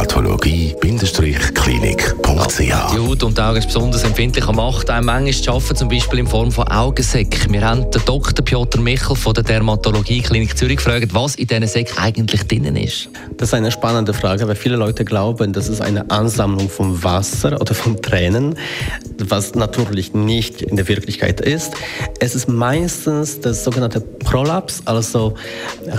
dermatologie-klinik.ch. Die Haut und die Augen ist besonders empfindlich am Macht. Auch manchmal zu arbeiten, zum Beispiel in Form von Augensäcken. Wir haben den Dr. Piotr Michel von der Dermatologie Klinik Zürich gefragt, was in diesen Säcken eigentlich drin ist. Das ist eine spannende Frage, weil viele Leute glauben, das ist eine Ansammlung von Wasser oder von Tränen, was natürlich nicht in der Wirklichkeit ist. Es ist meistens das sogenannte Prolaps, also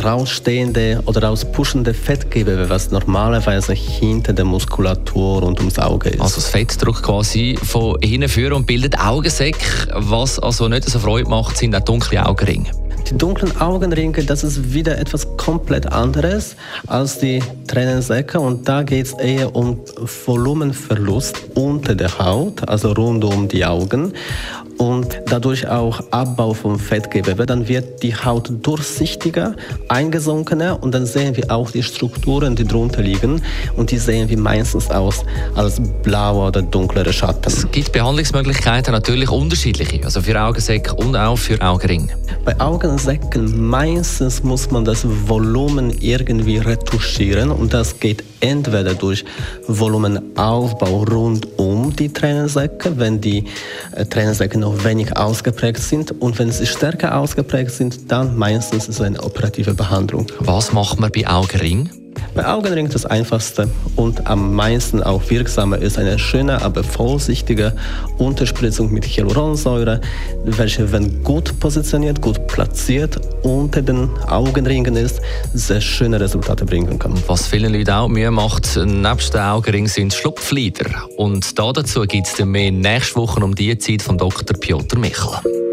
rausstehende oder rauspuschende Fettgewebe, was normalerweise hinter der Muskulatur und ums Auge ist. Also das Fett drückt quasi von hinten führen und bildet Augensäcke. Was also nicht so Freude macht, sind auch dunkle Augenringe. Die dunklen Augenringe, das ist wieder etwas komplett anderes als die Tränensäcke und da geht es eher um Volumenverlust unter der Haut, also rund um die Augen und dadurch auch Abbau von Fettgewebe. Dann wird die Haut durchsichtiger, eingesunkener und dann sehen wir auch die Strukturen, die drunter liegen und die sehen wir meistens aus als blauer oder dunklere Schatten. Es gibt Behandlungsmöglichkeiten natürlich unterschiedliche, also für Augensäcke und auch für Augenringe. Bei Augensäcken meistens muss man das Volumen irgendwie retuschieren und das geht entweder durch Volumenaufbau rund um die Tränensäcke, wenn die äh, Tränensäcke noch wenig ausgeprägt sind und wenn sie stärker ausgeprägt sind, dann meistens ist es eine operative Behandlung. Was macht man bei Augenring? Bei Augenring das einfachste und am meisten auch wirksamer ist eine schöne, aber vorsichtige Unterspritzung mit Hyaluronsäure, welche, wenn gut positioniert, gut platziert unter den Augenringen ist, sehr schöne Resultate bringen kann. Was vielen Leuten auch Mühe macht, nebst den Augenringen sind Schlupflider. Und dazu gibt es mehr nächste Woche um die Zeit von Dr. Piotr Michel.